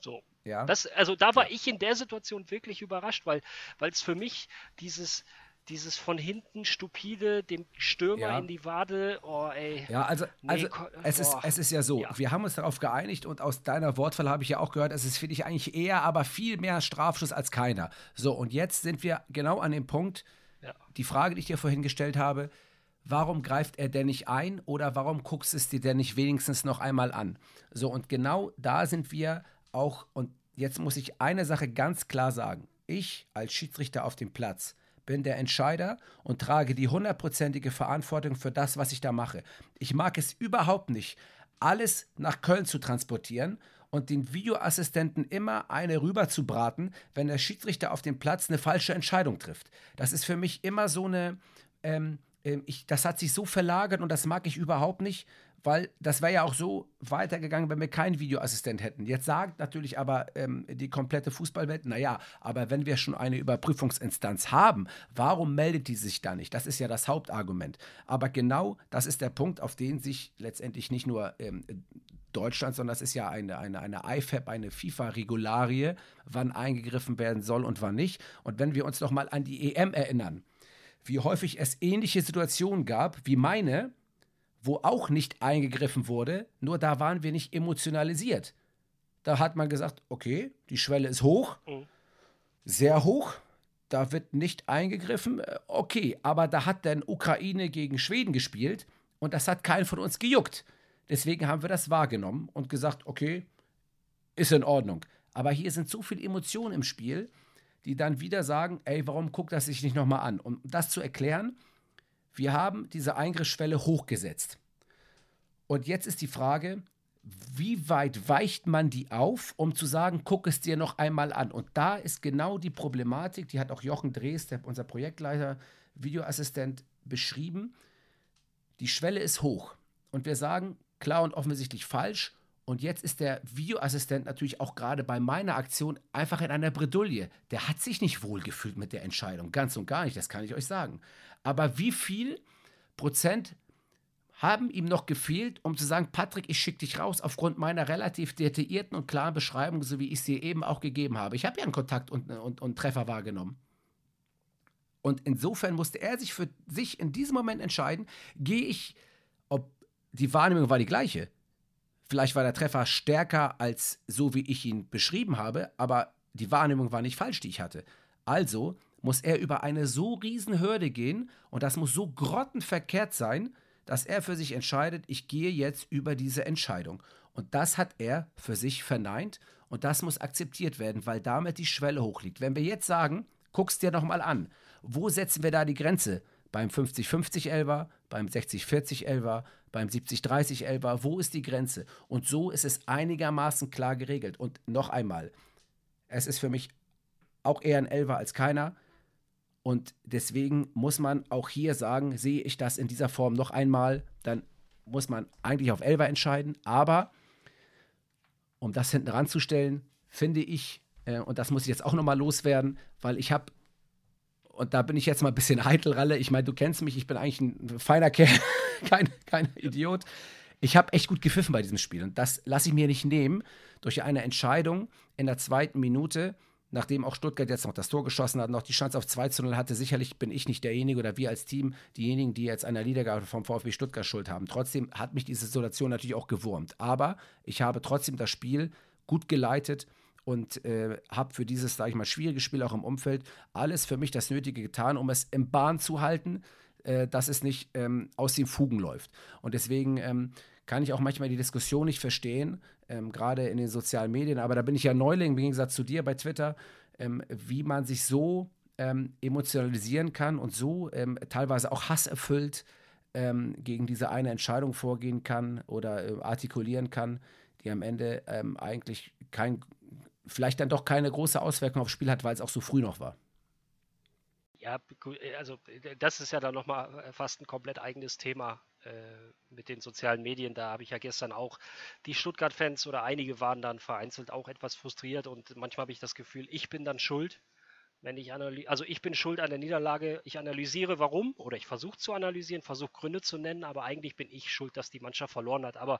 So. Ja. Das, also da war ich in der Situation wirklich überrascht, weil es für mich dieses, dieses von hinten stupide, dem Stürmer ja. in die Wade, oh ey. Ja, also, nee, also es, ist, es ist ja so, ja. wir haben uns darauf geeinigt und aus deiner Wortwahl habe ich ja auch gehört, es ist, finde ich, eigentlich eher, aber viel mehr Strafschuss als keiner. So, und jetzt sind wir genau an dem Punkt, ja. die Frage, die ich dir vorhin gestellt habe, warum greift er denn nicht ein oder warum guckst du es dir denn nicht wenigstens noch einmal an? So, und genau da sind wir auch, und jetzt muss ich eine Sache ganz klar sagen. Ich als Schiedsrichter auf dem Platz bin der Entscheider und trage die hundertprozentige Verantwortung für das, was ich da mache. Ich mag es überhaupt nicht, alles nach Köln zu transportieren und den Videoassistenten immer eine rüber zu braten, wenn der Schiedsrichter auf dem Platz eine falsche Entscheidung trifft. Das ist für mich immer so eine, ähm, ähm ich, das hat sich so verlagert und das mag ich überhaupt nicht, weil das wäre ja auch so weitergegangen, wenn wir keinen Videoassistent hätten. Jetzt sagt natürlich aber ähm, die komplette Fußballwelt, naja, aber wenn wir schon eine Überprüfungsinstanz haben, warum meldet die sich da nicht? Das ist ja das Hauptargument. Aber genau das ist der Punkt, auf den sich letztendlich nicht nur ähm, Deutschland, sondern das ist ja eine, eine, eine IFAB, eine FIFA-Regularie, wann eingegriffen werden soll und wann nicht. Und wenn wir uns noch mal an die EM erinnern, wie häufig es ähnliche Situationen gab wie meine, wo auch nicht eingegriffen wurde, nur da waren wir nicht emotionalisiert. Da hat man gesagt, okay, die Schwelle ist hoch, mhm. sehr hoch, da wird nicht eingegriffen, äh, okay, aber da hat dann Ukraine gegen Schweden gespielt und das hat keinen von uns gejuckt. Deswegen haben wir das wahrgenommen und gesagt, okay, ist in Ordnung. Aber hier sind so viele Emotionen im Spiel, die dann wieder sagen, ey, warum guckt das sich nicht nochmal an? Um das zu erklären, wir haben diese Eingriffsschwelle hochgesetzt. Und jetzt ist die Frage, wie weit weicht man die auf, um zu sagen, guck es dir noch einmal an? Und da ist genau die Problematik, die hat auch Jochen Drees, unser Projektleiter, Videoassistent, beschrieben. Die Schwelle ist hoch. Und wir sagen klar und offensichtlich falsch Und jetzt ist der Videoassistent natürlich auch gerade bei meiner Aktion einfach in einer Bredouille. Der hat sich nicht wohlgefühlt mit der Entscheidung, ganz und gar nicht, das kann ich euch sagen. Aber wie viel Prozent haben ihm noch gefehlt, um zu sagen, Patrick, ich schicke dich raus aufgrund meiner relativ detaillierten und klaren Beschreibung, so wie ich sie eben auch gegeben habe. Ich habe ja einen Kontakt und, und, und Treffer wahrgenommen. Und insofern musste er sich für sich in diesem Moment entscheiden, gehe ich, ob die Wahrnehmung war die gleiche, Vielleicht war der Treffer stärker als so, wie ich ihn beschrieben habe, aber die Wahrnehmung war nicht falsch, die ich hatte. Also muss er über eine so riesen Hürde gehen und das muss so grottenverkehrt sein, dass er für sich entscheidet, ich gehe jetzt über diese Entscheidung. Und das hat er für sich verneint und das muss akzeptiert werden, weil damit die Schwelle hochliegt. Wenn wir jetzt sagen, guck's dir nochmal an, wo setzen wir da die Grenze? Beim 50-50-11er, beim 60-40-11er, beim 70-30-11er, wo ist die Grenze? Und so ist es einigermaßen klar geregelt. Und noch einmal, es ist für mich auch eher ein Elfer als keiner. Und deswegen muss man auch hier sagen, sehe ich das in dieser Form noch einmal, dann muss man eigentlich auf Elfer entscheiden. Aber um das hinten ranzustellen, finde ich, äh, und das muss ich jetzt auch nochmal loswerden, weil ich habe und da bin ich jetzt mal ein bisschen eitel, Ralle. Ich meine, du kennst mich, ich bin eigentlich ein feiner Kerl, kein, kein Idiot. Ich habe echt gut gepfiffen bei diesem Spiel. Und das lasse ich mir nicht nehmen durch eine Entscheidung in der zweiten Minute, nachdem auch Stuttgart jetzt noch das Tor geschossen hat, noch die Chance auf 2 zu 0 hatte. Sicherlich bin ich nicht derjenige oder wir als Team diejenigen, die jetzt der Niedergabe vom VfB Stuttgart Schuld haben. Trotzdem hat mich diese Situation natürlich auch gewurmt. Aber ich habe trotzdem das Spiel gut geleitet und äh, habe für dieses, sage ich mal, schwierige Spiel auch im Umfeld alles für mich das Nötige getan, um es im Bahn zu halten, äh, dass es nicht ähm, aus den Fugen läuft. Und deswegen ähm, kann ich auch manchmal die Diskussion nicht verstehen, ähm, gerade in den sozialen Medien, aber da bin ich ja Neuling im Gegensatz zu dir bei Twitter, ähm, wie man sich so ähm, emotionalisieren kann und so ähm, teilweise auch hasserfüllt gegen diese eine Entscheidung vorgehen kann oder äh, artikulieren kann, die am Ende eigentlich kein vielleicht dann doch keine große Auswirkung aufs Spiel hat, weil es auch so früh noch war. Ja, also das ist ja dann nochmal fast ein komplett eigenes Thema äh, mit den sozialen Medien. Da habe ich ja gestern auch die Stuttgart-Fans oder einige waren dann vereinzelt auch etwas frustriert und manchmal habe ich das Gefühl, ich bin dann schuld, wenn ich also ich bin schuld an der Niederlage. Ich analysiere, warum oder ich versuche zu analysieren, versuche Gründe zu nennen, aber eigentlich bin ich schuld, dass die Mannschaft verloren hat. Aber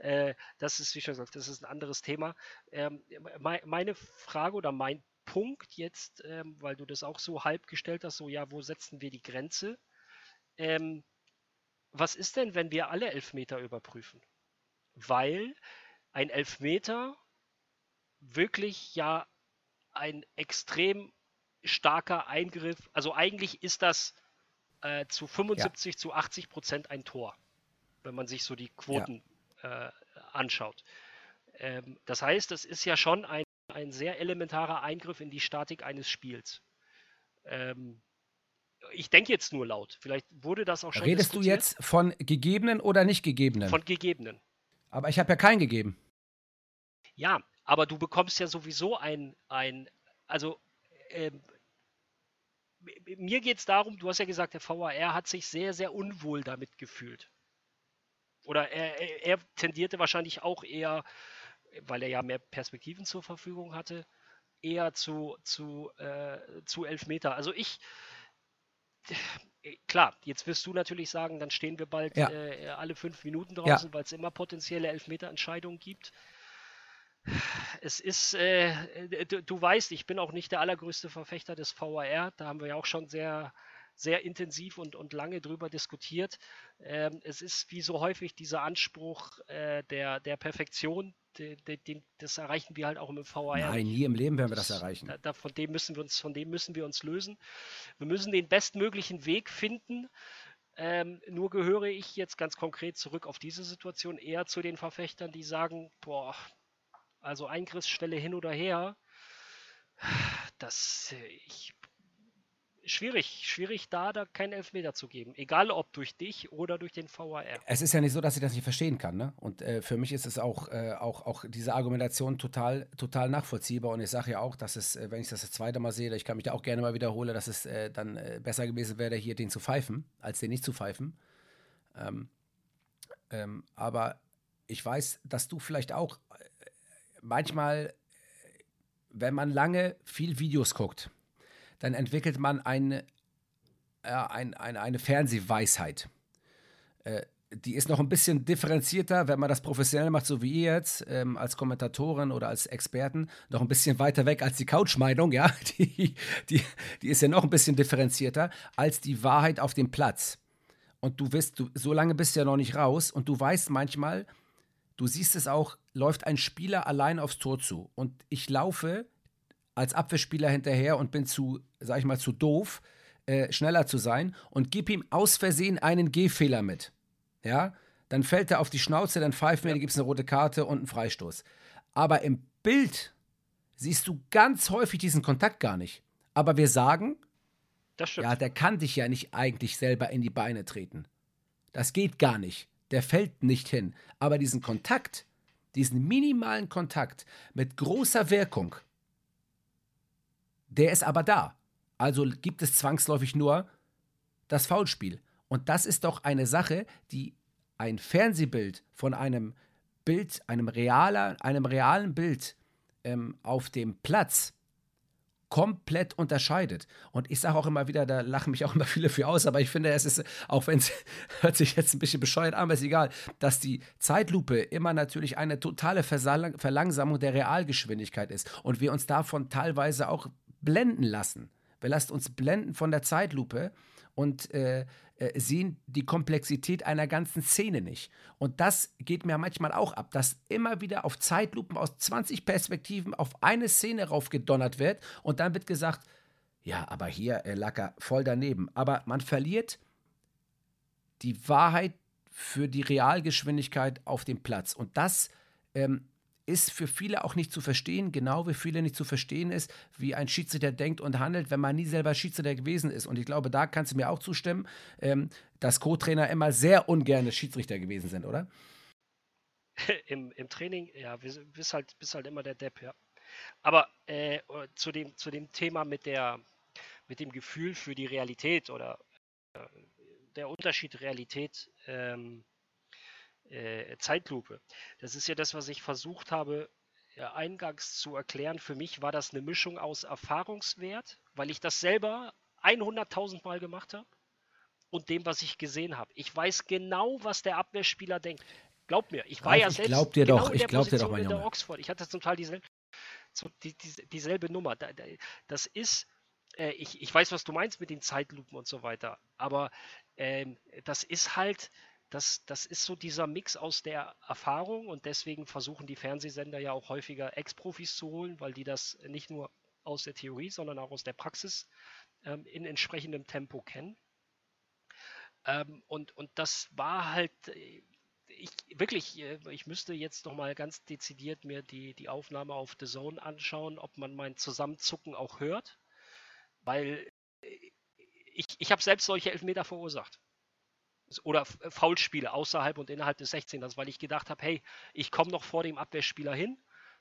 äh, das ist, wie schon gesagt, das ist ein anderes Thema. Ähm, me meine Frage oder mein Punkt jetzt, ähm, weil du das auch so halb gestellt hast, so ja, wo setzen wir die Grenze? Ähm, was ist denn, wenn wir alle Elfmeter überprüfen? Weil ein Elfmeter wirklich ja ein extrem starker Eingriff, also eigentlich ist das äh, zu 75 ja. zu 80 Prozent ein Tor, wenn man sich so die Quoten äh, anschaut. Ähm, das heißt, es ist ja schon ein, ein sehr elementarer Eingriff in die Statik eines Spiels. Ähm, ich denke jetzt nur laut. Vielleicht wurde das auch schon. Redest du jetzt von gegebenen oder nicht gegebenen? Von gegebenen. Aber ich habe ja keinen gegeben. Ja, aber du bekommst ja sowieso ein, ein also ähm, mir geht es darum, du hast ja gesagt, der VAR hat sich sehr, sehr unwohl damit gefühlt. Oder er, er tendierte wahrscheinlich auch eher, weil er ja mehr Perspektiven zur Verfügung hatte, eher zu, zu, äh, zu Elfmeter. Also ich, klar, jetzt wirst du natürlich sagen, dann stehen wir bald ja. äh, alle fünf Minuten draußen, ja. weil es immer potenzielle Elfmeterentscheidungen gibt. Es ist, äh, du, du, weißt, ich bin auch nicht der allergrößte Verfechter des VAR. Da haben wir ja auch schon sehr sehr intensiv und, und lange drüber diskutiert. Ähm, es ist wie so häufig dieser Anspruch äh, der, der Perfektion, den, den, das erreichen wir halt auch im VAR. Nein, nie im Leben werden wir das erreichen. Da, da, von, dem müssen wir uns, von dem müssen wir uns lösen. Wir müssen den bestmöglichen Weg finden. Ähm, nur gehöre ich jetzt ganz konkret zurück auf diese Situation eher zu den Verfechtern, die sagen, boah, also Eingriffsschwelle hin oder her, das, ich schwierig, schwierig da, da keinen Elfmeter zu geben. Egal ob durch dich oder durch den VAR. Es ist ja nicht so, dass ich das nicht verstehen kann. Ne? Und äh, für mich ist es auch, äh, auch, auch diese Argumentation total, total nachvollziehbar. Und ich sage ja auch, dass es, äh, wenn ich das das zweite Mal sehe, ich kann mich da auch gerne mal wiederholen, dass es äh, dann äh, besser gewesen wäre, hier den zu pfeifen, als den nicht zu pfeifen. Ähm, ähm, aber ich weiß, dass du vielleicht auch äh, manchmal, wenn man lange viel Videos guckt, dann entwickelt man eine, äh, ein, eine, eine Fernsehweisheit. Äh, die ist noch ein bisschen differenzierter, wenn man das professionell macht, so wie ihr jetzt, ähm, als Kommentatorin oder als Experten, noch ein bisschen weiter weg als die Couch-Meinung, ja. Die, die, die ist ja noch ein bisschen differenzierter als die Wahrheit auf dem Platz. Und du wirst, du, so lange bist du ja noch nicht raus und du weißt manchmal, du siehst es auch, läuft ein Spieler allein aufs Tor zu. Und ich laufe als Abwehrspieler hinterher und bin zu, sag ich mal, zu doof, äh, schneller zu sein und gib ihm aus Versehen einen Gehfehler mit ja, dann fällt er auf die Schnauze, dann pfeift mir, ja. dann gibt es eine rote Karte und einen Freistoß. Aber im Bild siehst du ganz häufig diesen Kontakt gar nicht. Aber wir sagen, ja, der kann dich ja nicht eigentlich selber in die Beine treten. Das geht gar nicht. Der fällt nicht hin. Aber diesen Kontakt, diesen minimalen Kontakt mit großer Wirkung, der ist aber da. Also gibt es zwangsläufig nur das Foulspiel. Und das ist doch eine Sache, die ein Fernsehbild von einem Bild, einem, realer, einem realen Bild ähm, auf dem Platz komplett unterscheidet. Und ich sage auch immer wieder, da lachen mich auch immer viele für aus, aber ich finde, es ist, auch wenn es hört sich jetzt ein bisschen bescheuert an, aber ist egal, dass die Zeitlupe immer natürlich eine totale Verlangsamung der Realgeschwindigkeit ist und wir uns davon teilweise auch blenden lassen. Wir lassen uns blenden von der Zeitlupe und äh, äh, sehen die Komplexität einer ganzen Szene nicht. Und das geht mir manchmal auch ab, dass immer wieder auf Zeitlupen aus 20 Perspektiven auf eine Szene raufgedonnert wird und dann wird gesagt, ja, aber hier äh, lag voll daneben. Aber man verliert die Wahrheit für die Realgeschwindigkeit auf dem Platz. Und das ähm, ist für viele auch nicht zu verstehen, genau wie viele nicht zu verstehen ist, wie ein Schiedsrichter denkt und handelt, wenn man nie selber Schiedsrichter gewesen ist. Und ich glaube, da kannst du mir auch zustimmen, ähm, dass Co-Trainer immer sehr ungerne Schiedsrichter gewesen sind, oder? Im, Im Training, ja, bist halt, bist halt immer der Depp, ja. Aber äh, zu, dem, zu dem Thema mit, der, mit dem Gefühl für die Realität oder äh, der Unterschied Realität ähm, äh, Zeitlupe. Das ist ja das, was ich versucht habe, eingangs zu erklären. Für mich war das eine Mischung aus Erfahrungswert, weil ich das selber 100.000 Mal gemacht habe und dem, was ich gesehen habe. Ich weiß genau, was der Abwehrspieler denkt. Glaub mir, ich war Ralf, ja selbst glaub dir genau doch, ich glaub dir doch, mein in der Oxford. Ich hatte zum Teil dieselbe, die, die, dieselbe Nummer. Das ist, äh, ich, ich weiß, was du meinst mit den Zeitlupen und so weiter, aber ähm, das ist halt, das, das ist so dieser Mix aus der Erfahrung und deswegen versuchen die Fernsehsender ja auch häufiger Ex-Profis zu holen, weil die das nicht nur aus der Theorie, sondern auch aus der Praxis ähm, in entsprechendem Tempo kennen. Ähm, und, und das war halt, äh, ich wirklich, äh, ich müsste jetzt noch mal ganz dezidiert mir die, die Aufnahme auf The Zone anschauen, ob man mein Zusammenzucken auch hört, weil äh, ich, ich habe selbst solche Elfmeter verursacht oder Foulspiele außerhalb und innerhalb des 16ers, weil ich gedacht habe, hey, ich komme noch vor dem Abwehrspieler hin.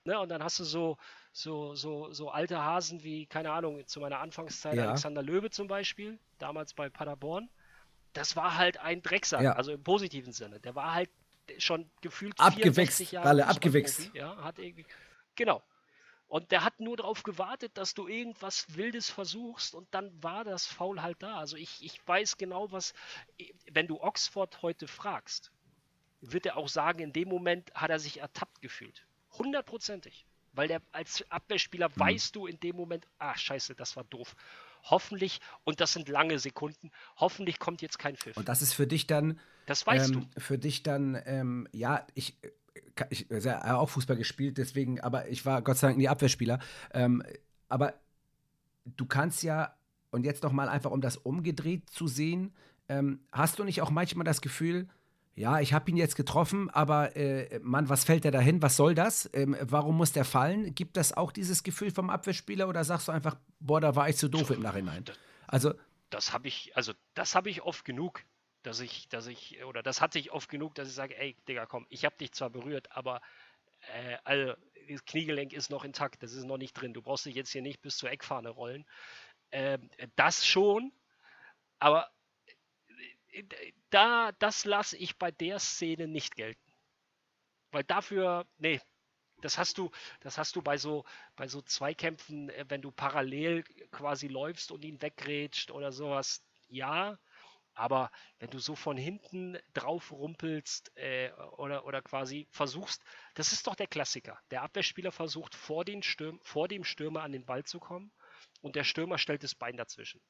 Ne, und dann hast du so, so, so, so alte Hasen wie, keine Ahnung, zu meiner Anfangszeit ja. Alexander Löwe zum Beispiel, damals bei Paderborn. Das war halt ein Drecksack, ja. also im positiven Sinne. Der war halt schon gefühlt abgewichst, Jahre alle abgewichst. Ja, hat irgendwie, genau. Und der hat nur darauf gewartet, dass du irgendwas Wildes versuchst und dann war das Foul halt da. Also ich, ich weiß genau, was, wenn du Oxford heute fragst, wird er auch sagen, in dem Moment hat er sich ertappt gefühlt. Hundertprozentig. Weil der als Abwehrspieler mhm. weißt du in dem Moment, ah scheiße, das war doof. Hoffentlich, und das sind lange Sekunden, hoffentlich kommt jetzt kein Pfiff. Und das ist für dich dann. Das weißt ähm, du. Für dich dann, ähm, ja, ich ich habe auch Fußball gespielt, deswegen, aber ich war Gott sei Dank nie Abwehrspieler. Ähm, aber du kannst ja, und jetzt noch mal einfach, um das umgedreht zu sehen, ähm, hast du nicht auch manchmal das Gefühl, ja, ich habe ihn jetzt getroffen, aber äh, Mann, was fällt der dahin? Was soll das? Ähm, warum muss der fallen? Gibt das auch dieses Gefühl vom Abwehrspieler oder sagst du einfach, boah, da war ich zu doof im Nachhinein? Also das habe ich, also das habe ich oft genug dass ich, dass ich, oder das hatte ich oft genug, dass ich sage, ey, Digga, komm, ich habe dich zwar berührt, aber äh, also, das Kniegelenk ist noch intakt, das ist noch nicht drin. Du brauchst dich jetzt hier nicht bis zur Eckfahne rollen. Äh, das schon, aber äh, da, das lasse ich bei der Szene nicht gelten. Weil dafür, nee, das hast du, das hast du bei so, bei so Zweikämpfen, äh, wenn du parallel quasi läufst und ihn wegrätscht oder sowas, ja. Aber wenn du so von hinten drauf rumpelst äh, oder, oder quasi versuchst, das ist doch der Klassiker. Der Abwehrspieler versucht vor, den Stürm, vor dem Stürmer an den Ball zu kommen und der Stürmer stellt das Bein dazwischen.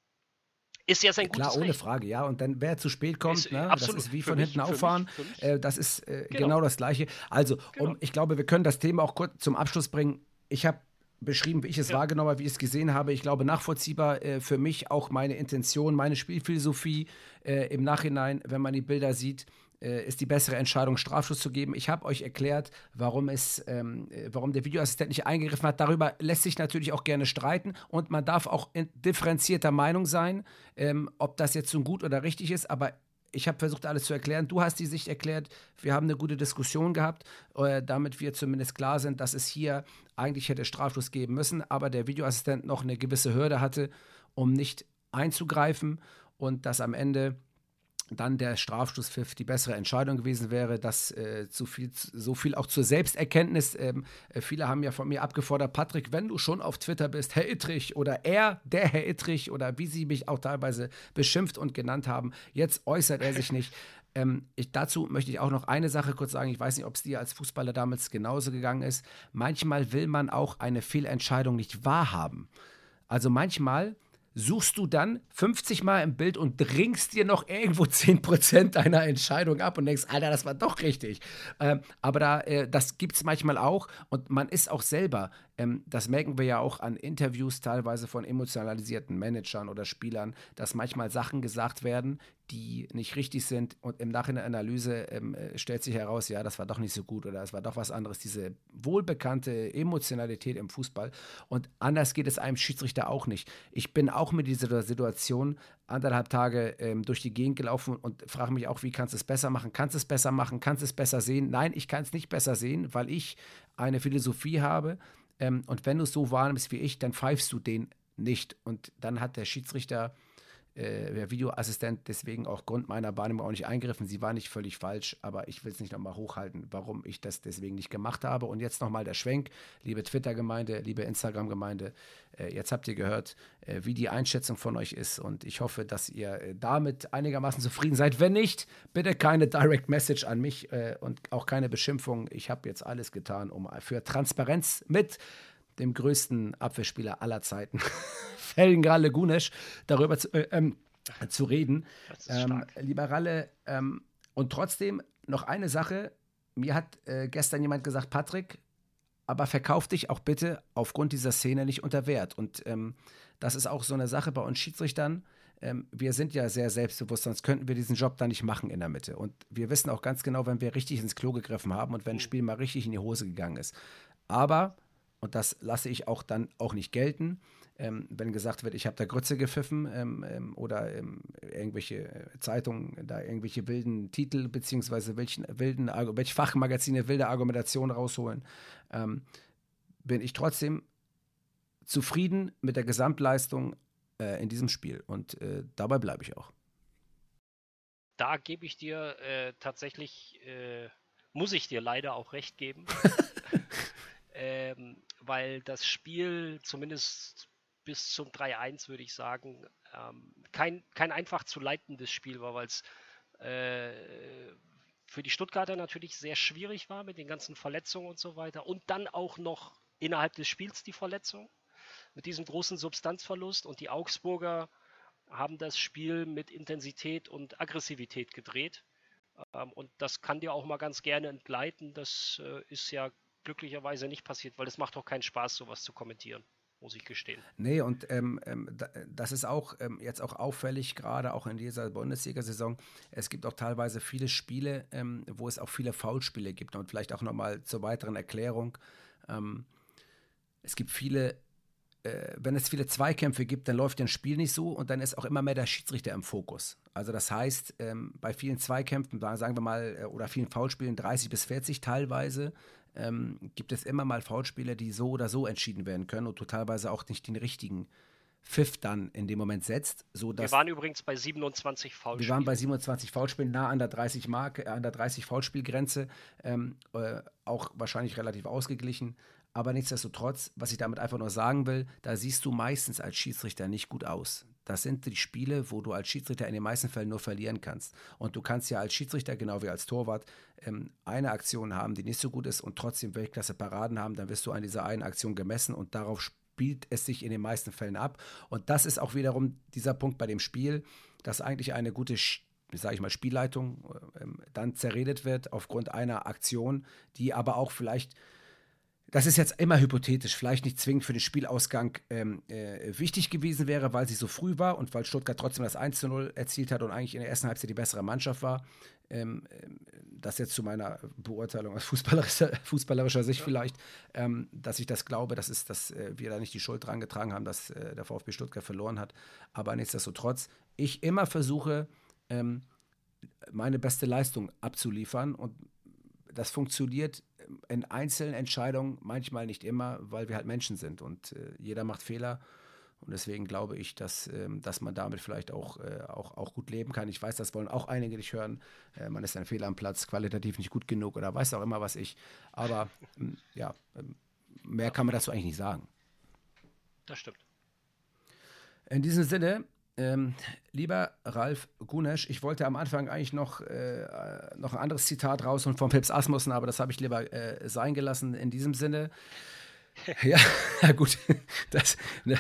Ist ja sein Klar, ohne Recht. Frage, ja. Und dann, wer zu spät kommt, ist, ne, das ist wie von mich, hinten auffahren. Mich, mich. Äh, das ist äh, genau. genau. das Gleiche. Also, genau. um, ich glaube, wir können das Thema auch kurz zum Abschluss bringen. Ich habe beschrieben, wie ich es ja. wahrgenommen habe, wie ich es gesehen habe. Ich glaube, nachvollziehbar äh, für mich auch meine Intention, meine Spielphilosophie äh, im Nachhinein, wenn man die Bilder sieht äh, ist die bessere Entscheidung, Strafschuss zu geben. Ich habe euch erklärt, warum, es, ähm, äh, warum der Videoassistent nicht eingegriffen hat. Darüber lässt sich natürlich auch gerne streiten und man darf auch in differenzierter Meinung sein, ähm, ob das jetzt so gut oder richtig ist. Aber ich habe versucht, alles zu erklären. Du hast die Sicht erklärt. Wir haben eine gute Diskussion gehabt, äh, damit wir zumindest klar sind, dass es hier eigentlich hätte Strafschuss geben müssen, aber der Videoassistent noch eine gewisse Hürde hatte, um nicht einzugreifen und dass am Ende dann der Strafstoßpfiff die bessere Entscheidung gewesen wäre, dass äh, zu viel, so viel auch zur Selbsterkenntnis. Ähm, äh, viele haben ja von mir abgefordert, Patrick, wenn du schon auf Twitter bist, Herr Ittrich oder er, der Herr Ittrich oder wie sie mich auch teilweise beschimpft und genannt haben, jetzt äußert er sich nicht. Ähm, ich, dazu möchte ich auch noch eine Sache kurz sagen. Ich weiß nicht, ob es dir als Fußballer damals genauso gegangen ist. Manchmal will man auch eine Fehlentscheidung nicht wahrhaben. Also manchmal suchst du dann 50 Mal im Bild und dringst dir noch irgendwo 10% deiner Entscheidung ab und denkst, Alter, das war doch richtig. Ähm, aber da, äh, das gibt es manchmal auch und man ist auch selber ähm, das merken wir ja auch an Interviews teilweise von emotionalisierten Managern oder Spielern, dass manchmal Sachen gesagt werden, die nicht richtig sind und im Nachhinein Analyse ähm, äh, stellt sich heraus, ja, das war doch nicht so gut oder es war doch was anderes. Diese wohlbekannte Emotionalität im Fußball und anders geht es einem Schiedsrichter auch nicht. Ich bin auch mit dieser Situation anderthalb Tage ähm, durch die Gegend gelaufen und frage mich auch, wie kannst du es besser machen? Kannst du es besser machen? Kannst du es besser sehen? Nein, ich kann es nicht besser sehen, weil ich eine Philosophie habe, ähm, und wenn du so wahrnimmst wie ich, dann pfeifst du den nicht. Und dann hat der Schiedsrichter, äh, der Videoassistent, deswegen auch Grund meiner Wahrnehmung auch nicht eingegriffen. Sie war nicht völlig falsch, aber ich will es nicht nochmal hochhalten, warum ich das deswegen nicht gemacht habe. Und jetzt nochmal der Schwenk, liebe Twitter-Gemeinde, liebe Instagram-Gemeinde. Äh, jetzt habt ihr gehört, äh, wie die Einschätzung von euch ist. Und ich hoffe, dass ihr äh, damit einigermaßen zufrieden seid. Wenn nicht, bitte keine Direct Message an mich äh, und auch keine Beschimpfung. Ich habe jetzt alles getan, um für Transparenz mit dem größten Abwehrspieler aller Zeiten, Felgengralle Gunesch, darüber zu, äh, ähm, zu reden. Ähm, lieber Ralle, ähm, und trotzdem noch eine Sache. Mir hat äh, gestern jemand gesagt, Patrick, aber verkauf dich auch bitte aufgrund dieser Szene nicht unter Wert. Und ähm, das ist auch so eine Sache bei uns Schiedsrichtern. Ähm, wir sind ja sehr selbstbewusst, sonst könnten wir diesen Job da nicht machen in der Mitte. Und wir wissen auch ganz genau, wenn wir richtig ins Klo gegriffen haben und wenn ein mhm. Spiel mal richtig in die Hose gegangen ist. Aber und das lasse ich auch dann auch nicht gelten. Ähm, wenn gesagt wird, ich habe da Grütze gepfiffen ähm, ähm, oder ähm, irgendwelche äh, Zeitungen da irgendwelche wilden Titel beziehungsweise welchen wilden welche Fachmagazine wilde Argumentationen rausholen, ähm, bin ich trotzdem zufrieden mit der Gesamtleistung äh, in diesem Spiel und äh, dabei bleibe ich auch. Da gebe ich dir äh, tatsächlich, äh, muss ich dir leider auch recht geben. ähm, weil das Spiel zumindest bis zum 3-1, würde ich sagen, ähm, kein, kein einfach zu leitendes Spiel war, weil es äh, für die Stuttgarter natürlich sehr schwierig war mit den ganzen Verletzungen und so weiter. Und dann auch noch innerhalb des Spiels die Verletzung mit diesem großen Substanzverlust. Und die Augsburger haben das Spiel mit Intensität und Aggressivität gedreht. Ähm, und das kann dir auch mal ganz gerne entgleiten. Das äh, ist ja glücklicherweise nicht passiert, weil es macht auch keinen Spaß, sowas zu kommentieren, muss ich gestehen. Nee, und ähm, ähm, das ist auch ähm, jetzt auch auffällig, gerade auch in dieser Bundesliga-Saison. Es gibt auch teilweise viele Spiele, ähm, wo es auch viele Foulspiele gibt. Und vielleicht auch nochmal zur weiteren Erklärung. Ähm, es gibt viele äh, wenn es viele Zweikämpfe gibt, dann läuft das Spiel nicht so und dann ist auch immer mehr der Schiedsrichter im Fokus. Also das heißt, ähm, bei vielen Zweikämpfen, sagen wir mal, äh, oder vielen Foulspielen, 30 bis 40 teilweise, ähm, gibt es immer mal Foulspiele, die so oder so entschieden werden können und du teilweise auch nicht den richtigen Pfiff dann in dem Moment setzt. So dass wir waren übrigens bei 27 Foulspielen. Wir waren bei 27 Foulspielen, nah an der 30 Mark, an der 30 Foulspielgrenze, ähm, äh, auch wahrscheinlich relativ ausgeglichen. Aber nichtsdestotrotz, was ich damit einfach nur sagen will, da siehst du meistens als Schiedsrichter nicht gut aus. Das sind die Spiele, wo du als Schiedsrichter in den meisten Fällen nur verlieren kannst. Und du kannst ja als Schiedsrichter, genau wie als Torwart, ähm, eine Aktion haben, die nicht so gut ist und trotzdem Weltklasse Paraden haben. Dann wirst du an dieser einen Aktion gemessen und darauf spielt es sich in den meisten Fällen ab. Und das ist auch wiederum dieser Punkt bei dem Spiel, dass eigentlich eine gute sage ich mal, Spielleitung ähm, dann zerredet wird aufgrund einer Aktion, die aber auch vielleicht das ist jetzt immer hypothetisch, vielleicht nicht zwingend für den Spielausgang ähm, äh, wichtig gewesen wäre, weil sie so früh war und weil Stuttgart trotzdem das 1 zu 0 erzielt hat und eigentlich in der ersten Halbzeit die bessere Mannschaft war. Ähm, ähm das jetzt zu meiner Beurteilung aus fußballerischer, fußballerischer Sicht ja. vielleicht, ähm, dass ich das glaube, dass, ist, dass äh, wir da nicht die Schuld dran getragen haben, dass äh, der VfB Stuttgart verloren hat. Aber nichtsdestotrotz, ich immer versuche, ähm, meine beste Leistung abzuliefern und das funktioniert in einzelnen Entscheidungen manchmal nicht immer, weil wir halt Menschen sind und äh, jeder macht Fehler. Und deswegen glaube ich, dass, ähm, dass man damit vielleicht auch, äh, auch, auch gut leben kann. Ich weiß, das wollen auch einige nicht hören. Äh, man ist ein Fehler am Platz, qualitativ nicht gut genug oder weiß auch immer was ich. Aber ähm, ja, ähm, mehr kann man dazu eigentlich nicht sagen. Das stimmt. In diesem Sinne, ähm, lieber Ralf Gunesch, ich wollte am Anfang eigentlich noch, äh, noch ein anderes Zitat rausholen von Pips Asmussen, aber das habe ich lieber äh, sein gelassen. In diesem Sinne, ja, gut, das eine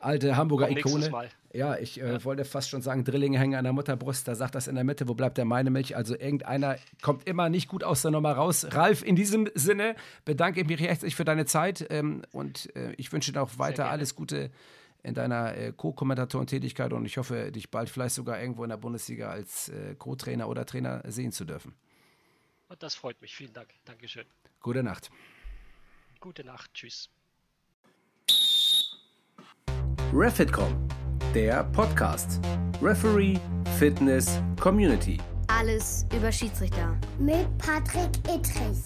alte Hamburger Ikone. Ja, ich äh, ja. wollte fast schon sagen, Drillinge hängen an der Mutterbrust, da sagt das in der Mitte, wo bleibt der meine Milch? Also irgendeiner kommt immer nicht gut aus der Nummer raus. Ralf, in diesem Sinne bedanke ich mich herzlich für deine Zeit ähm, und äh, ich wünsche dir auch weiter alles Gute in deiner äh, Co-Kommentatorentätigkeit und ich hoffe, dich bald vielleicht sogar irgendwo in der Bundesliga als äh, Co-Trainer oder Trainer sehen zu dürfen. Das freut mich. Vielen Dank. Dankeschön. Gute Nacht. Gute Nacht. Tschüss. Refitcom, der Podcast. Referee, Fitness, Community. Alles über Schiedsrichter. Mit Patrick Ittrich.